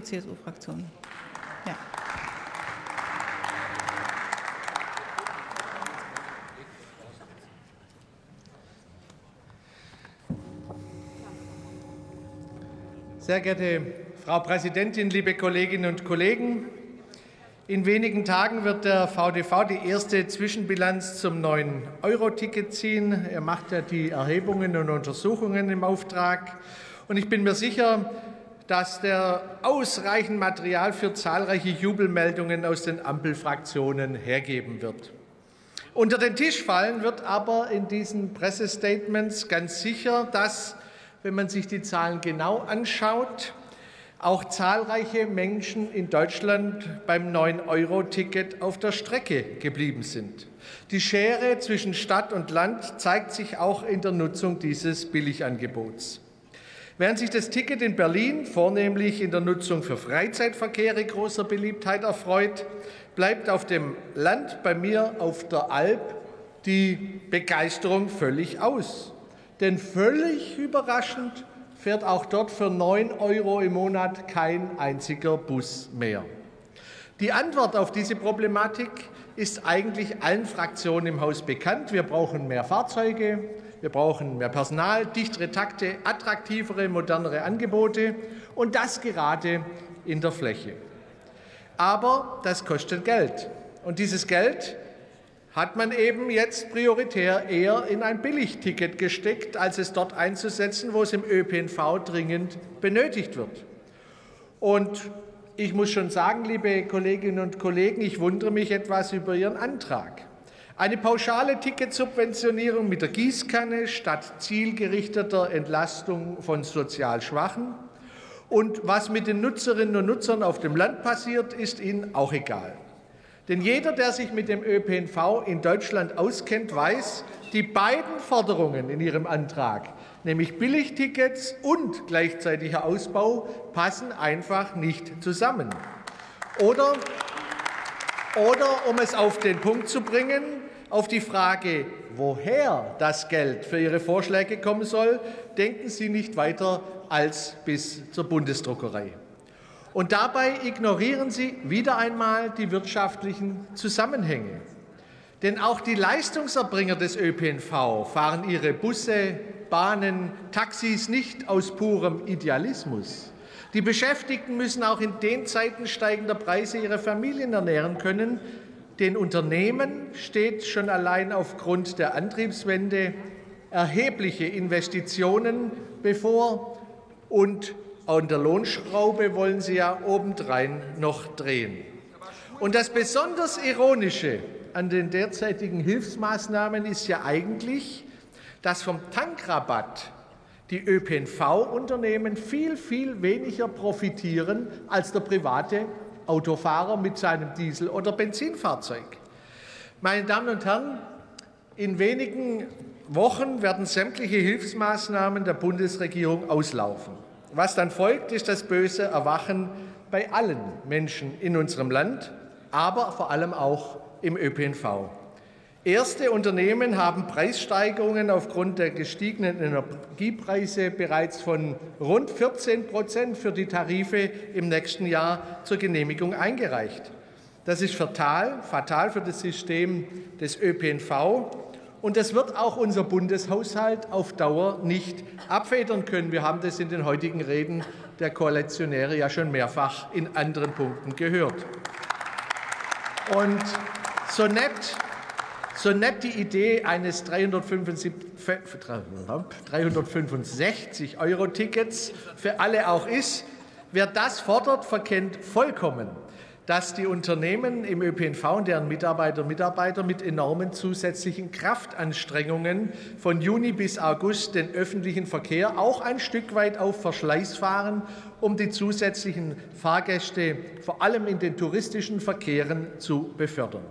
CSU-Fraktion. Ja. Sehr geehrte Frau Präsidentin, liebe Kolleginnen und Kollegen! In wenigen Tagen wird der VDV die erste Zwischenbilanz zum neuen Euro-Ticket ziehen. Er macht ja die Erhebungen und Untersuchungen im Auftrag. Und ich bin mir sicher, dass der ausreichend Material für zahlreiche Jubelmeldungen aus den Ampelfraktionen hergeben wird. Unter den Tisch fallen wird aber in diesen Pressestatements ganz sicher, dass, wenn man sich die Zahlen genau anschaut, auch zahlreiche Menschen in Deutschland beim 9-Euro-Ticket auf der Strecke geblieben sind. Die Schere zwischen Stadt und Land zeigt sich auch in der Nutzung dieses Billigangebots. Während sich das Ticket in Berlin vornehmlich in der Nutzung für Freizeitverkehre großer Beliebtheit erfreut, bleibt auf dem Land bei mir auf der Alp die Begeisterung völlig aus. Denn völlig überraschend fährt auch dort für 9 Euro im Monat kein einziger Bus mehr. Die Antwort auf diese Problematik ist eigentlich allen Fraktionen im Haus bekannt. Wir brauchen mehr Fahrzeuge, wir brauchen mehr Personal, dichtere Takte, attraktivere, modernere Angebote und das gerade in der Fläche. Aber das kostet Geld. Und dieses Geld hat man eben jetzt prioritär eher in ein Billigticket gesteckt, als es dort einzusetzen, wo es im ÖPNV dringend benötigt wird. Und ich muss schon sagen, liebe Kolleginnen und Kollegen, ich wundere mich etwas über Ihren Antrag. Eine pauschale Ticketsubventionierung mit der Gießkanne statt zielgerichteter Entlastung von sozial Schwachen. Und was mit den Nutzerinnen und Nutzern auf dem Land passiert, ist Ihnen auch egal. Denn jeder, der sich mit dem ÖPNV in Deutschland auskennt, weiß, die beiden Forderungen in Ihrem Antrag, nämlich Billigtickets und gleichzeitiger Ausbau, passen einfach nicht zusammen. Oder, oder um es auf den Punkt zu bringen, auf die Frage, woher das Geld für Ihre Vorschläge kommen soll, denken Sie nicht weiter als bis zur Bundesdruckerei. Und dabei ignorieren Sie wieder einmal die wirtschaftlichen Zusammenhänge. Denn auch die Leistungserbringer des ÖPNV fahren ihre Busse, Bahnen, Taxis nicht aus purem Idealismus. Die Beschäftigten müssen auch in den Zeiten steigender Preise ihre Familien ernähren können. Den Unternehmen steht schon allein aufgrund der Antriebswende erhebliche Investitionen bevor und an der Lohnschraube wollen Sie ja obendrein noch drehen. Und das besonders Ironische an den derzeitigen Hilfsmaßnahmen ist ja eigentlich, dass vom Tankrabatt die ÖPNV-Unternehmen viel, viel weniger profitieren als der private Autofahrer mit seinem Diesel- oder Benzinfahrzeug. Meine Damen und Herren, in wenigen Wochen werden sämtliche Hilfsmaßnahmen der Bundesregierung auslaufen. Was dann folgt, ist das böse Erwachen bei allen Menschen in unserem Land, aber vor allem auch im ÖPNV. Erste Unternehmen haben Preissteigerungen aufgrund der gestiegenen Energiepreise bereits von rund 14 Prozent für die Tarife im nächsten Jahr zur Genehmigung eingereicht. Das ist fatal, fatal für das System des ÖPNV und das wird auch unser Bundeshaushalt auf Dauer nicht abfedern können. Wir haben das in den heutigen Reden der Koalitionäre ja schon mehrfach in anderen Punkten gehört. Und so nett, so nett die Idee eines 365 Euro Tickets für alle auch ist, wer das fordert, verkennt vollkommen, dass die Unternehmen im ÖPNV und deren Mitarbeiter und Mitarbeiter mit enormen zusätzlichen Kraftanstrengungen von Juni bis August den öffentlichen Verkehr auch ein Stück weit auf Verschleiß fahren, um die zusätzlichen Fahrgäste vor allem in den touristischen Verkehren zu befördern.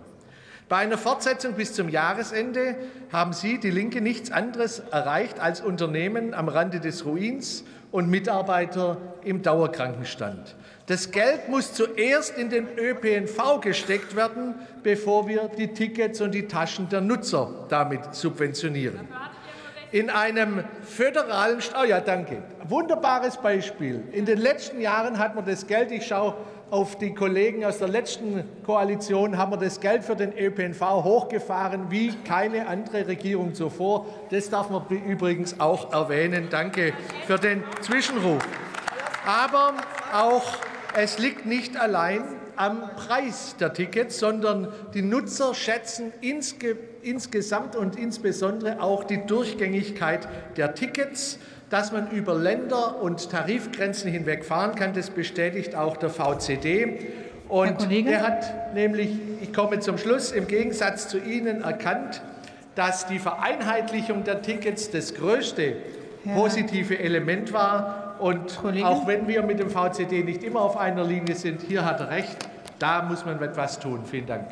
Bei einer Fortsetzung bis zum Jahresende haben Sie, die Linke, nichts anderes erreicht als Unternehmen am Rande des Ruins und Mitarbeiter im Dauerkrankenstand. Das Geld muss zuerst in den ÖPNV gesteckt werden, bevor wir die Tickets und die Taschen der Nutzer damit subventionieren. In einem föderalen, St- oh ja, danke, wunderbares Beispiel. In den letzten Jahren hat man das Geld, ich schaue auf die Kollegen aus der letzten Koalition, haben wir das Geld für den ÖPNV hochgefahren wie keine andere Regierung zuvor. Das darf man übrigens auch erwähnen. Danke für den Zwischenruf. Aber auch es liegt nicht allein am Preis der Tickets, sondern die Nutzer schätzen insge insgesamt und insbesondere auch die Durchgängigkeit der Tickets. Dass man über Länder und Tarifgrenzen hinweg fahren kann, das bestätigt auch der VCD. Und der hat nämlich, ich komme zum Schluss, im Gegensatz zu Ihnen erkannt, dass die Vereinheitlichung der Tickets das größte Herr- positive Element war. Und Kollege? auch wenn wir mit dem VCD nicht immer auf einer Linie sind, hier hat er recht, da muss man etwas tun. Vielen Dank.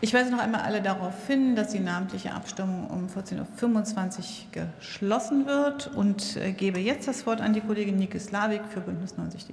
Ich weise noch einmal alle darauf hin, dass die namentliche Abstimmung um 14.25 Uhr geschlossen wird und äh, gebe jetzt das Wort an die Kollegin Nike Slavik für Bündnis 90 Die Grünen.